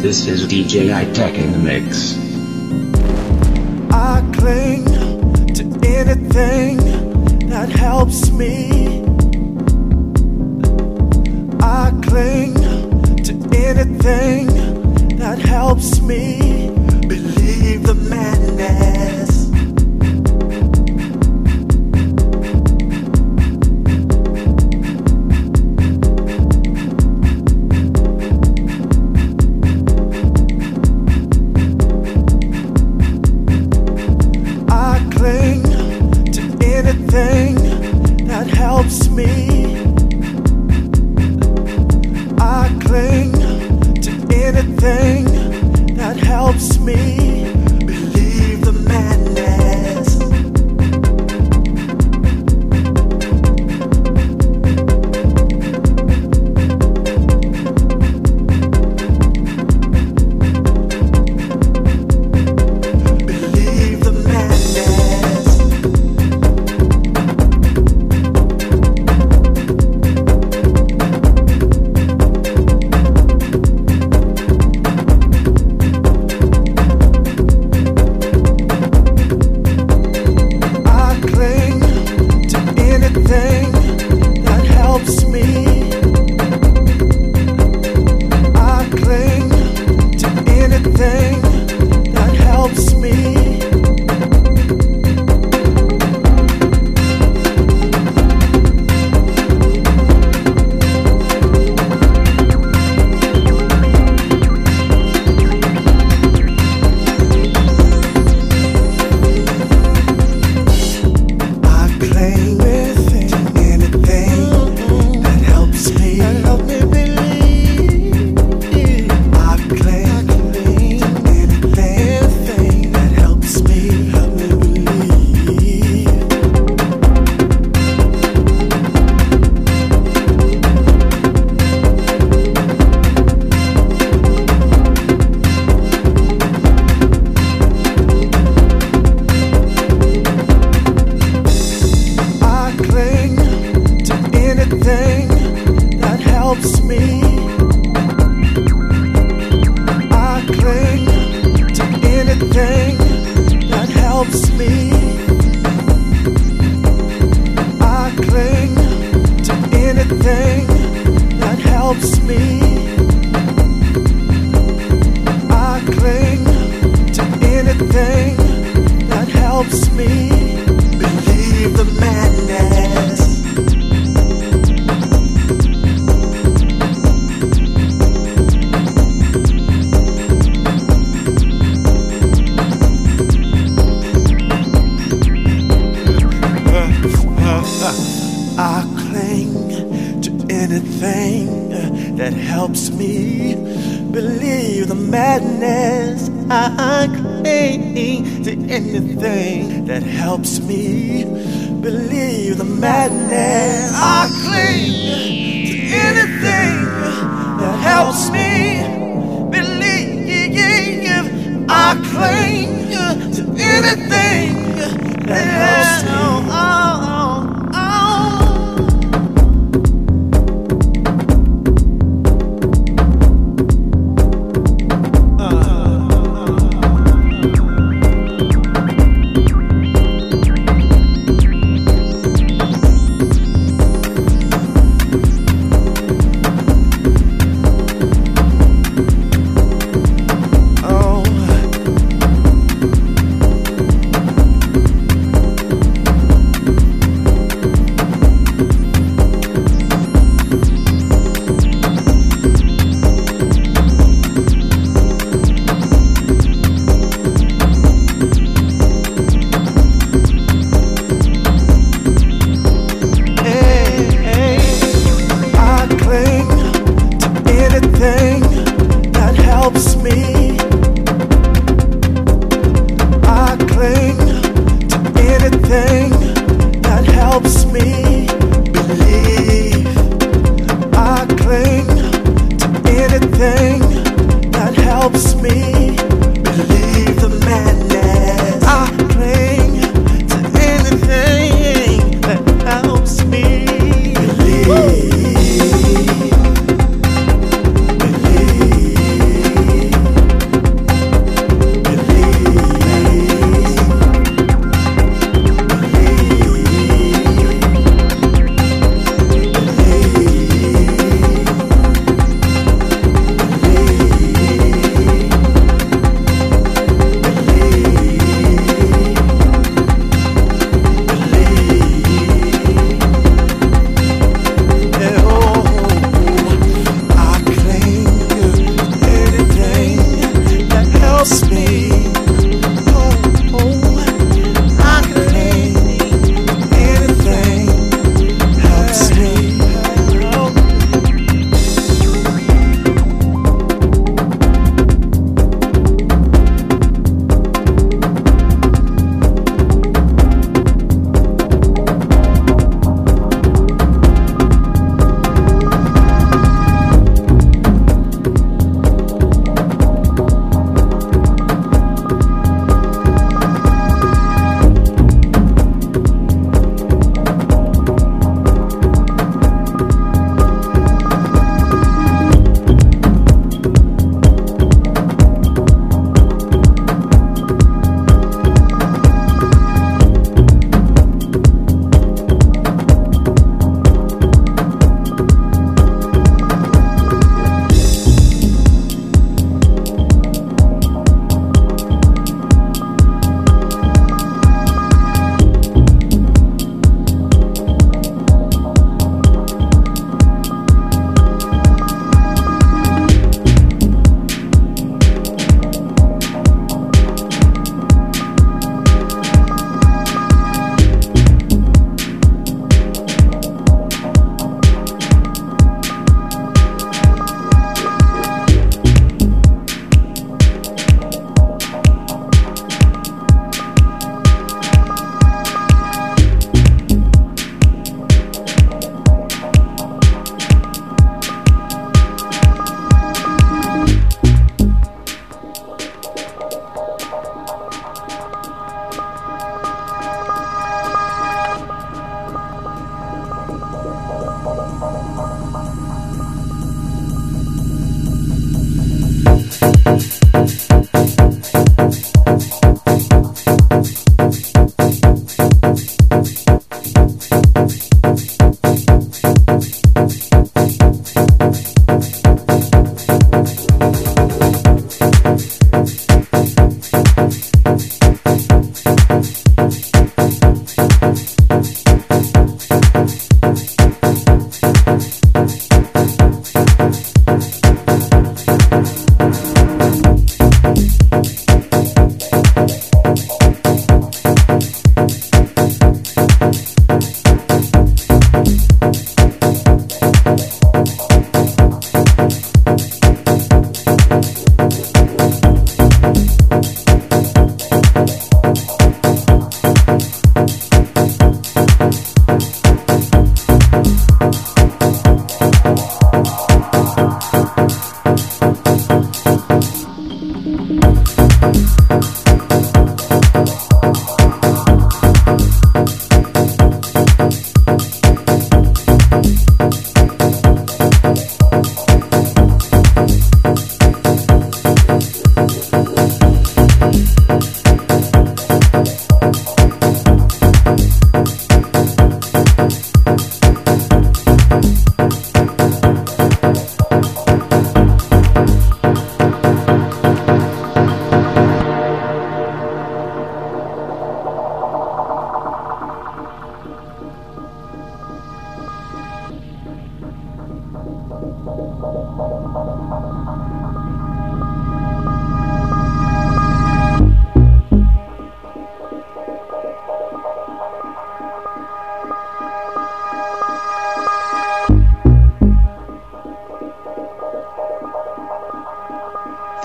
This is DJ I Tech in the mix. I cling to anything that helps me cling to anything that helps me believe the madness. lost me.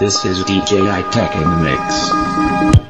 This is DJ I-Tech in the mix.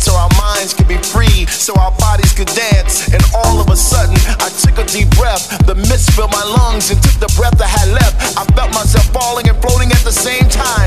So our minds could be free, so our bodies could dance. And all of a sudden, I took a deep breath. The mist filled my lungs and took the breath I had left. I felt myself falling and floating at the same time.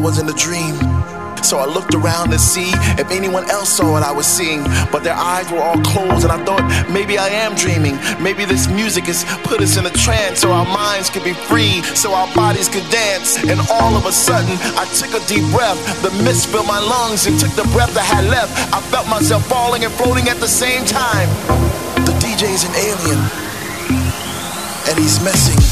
Felt like I was in a dream. So I looked around to see if anyone else saw what I was seeing, but their eyes were all closed, and I thought maybe I am dreaming. Maybe this music has put us in a trance so our minds could be free, so our bodies could dance. And all of a sudden, I took a deep breath. The mist filled my lungs and took the breath I had left. I felt myself falling and floating at the same time. The DJ's an alien, and he's messing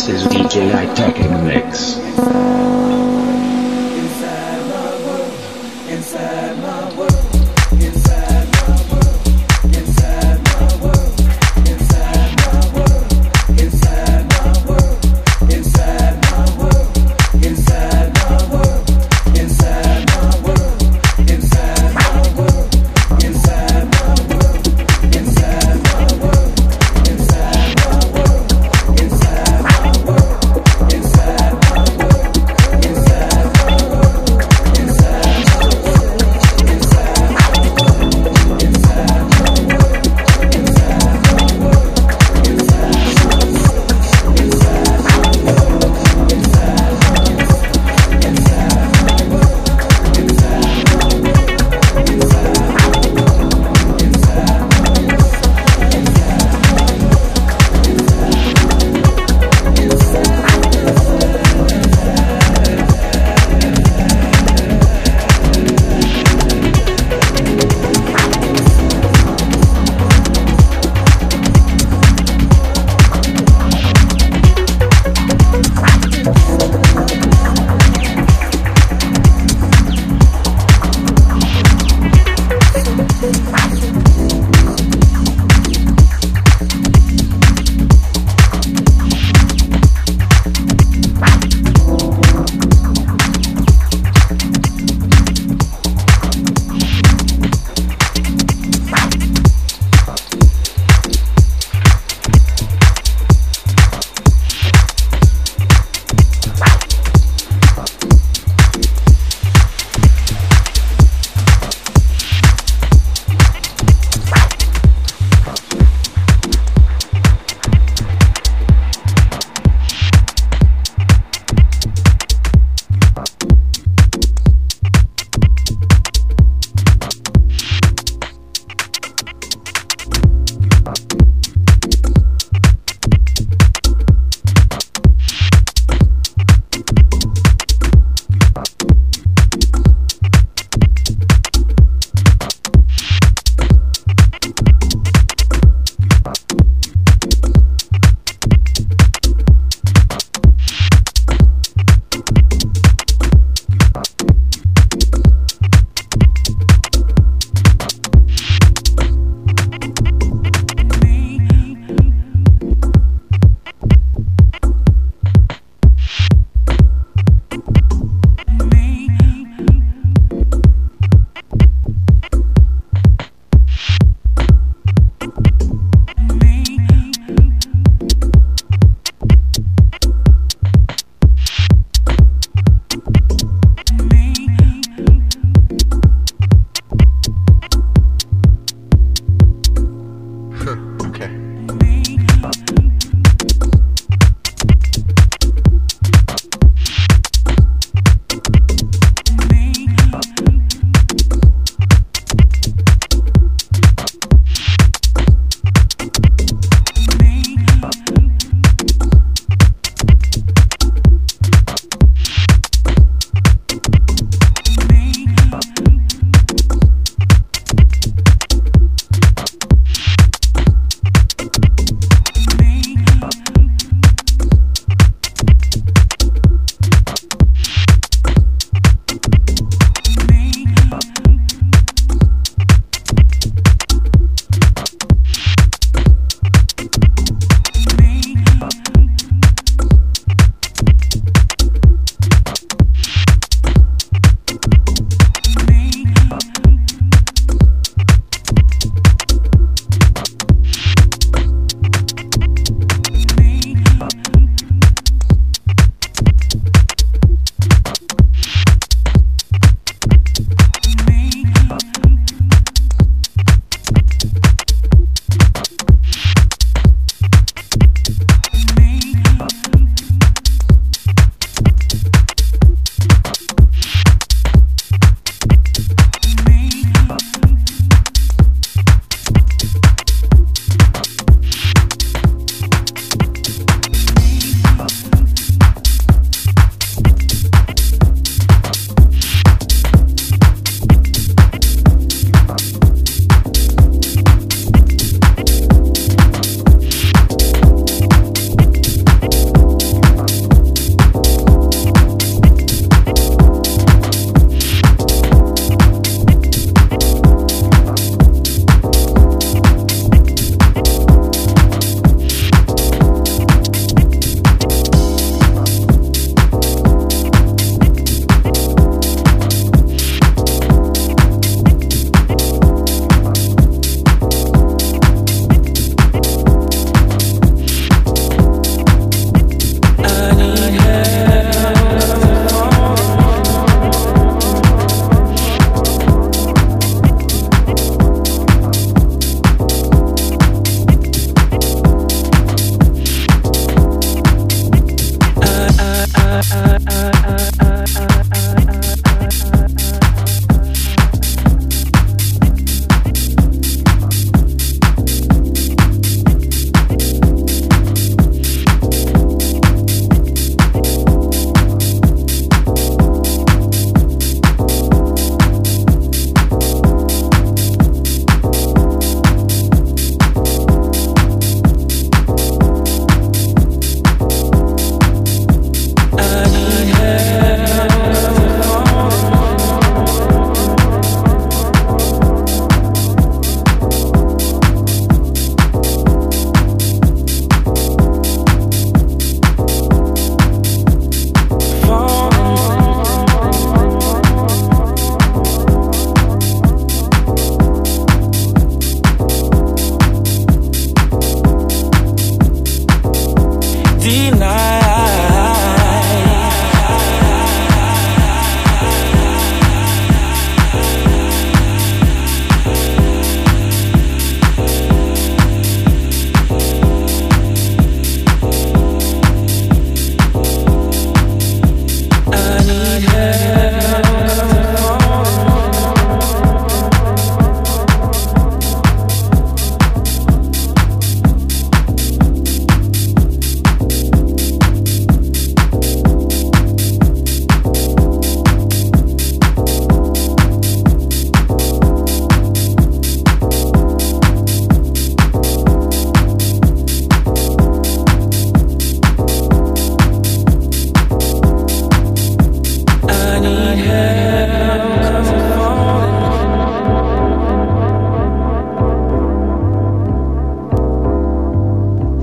ces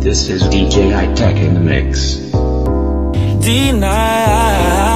This is DJ High Tech in the mix. Deny.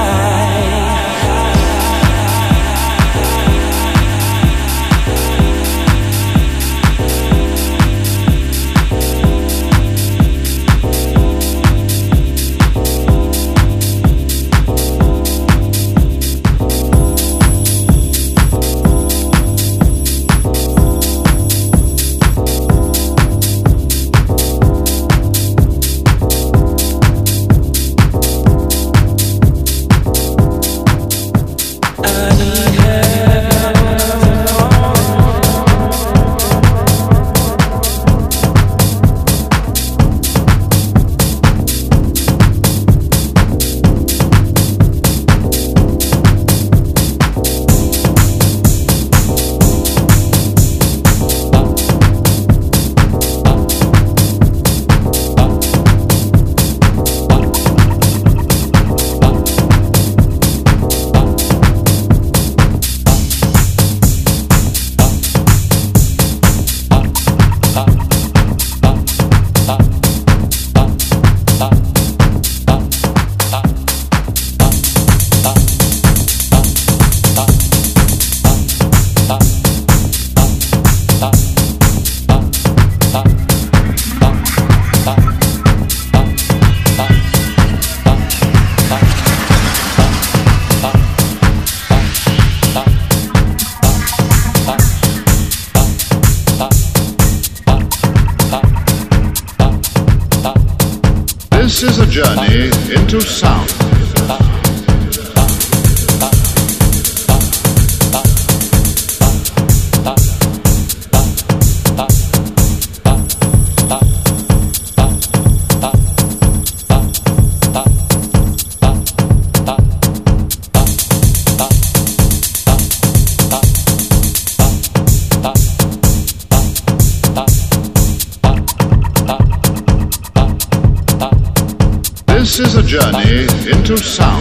Journey into sound.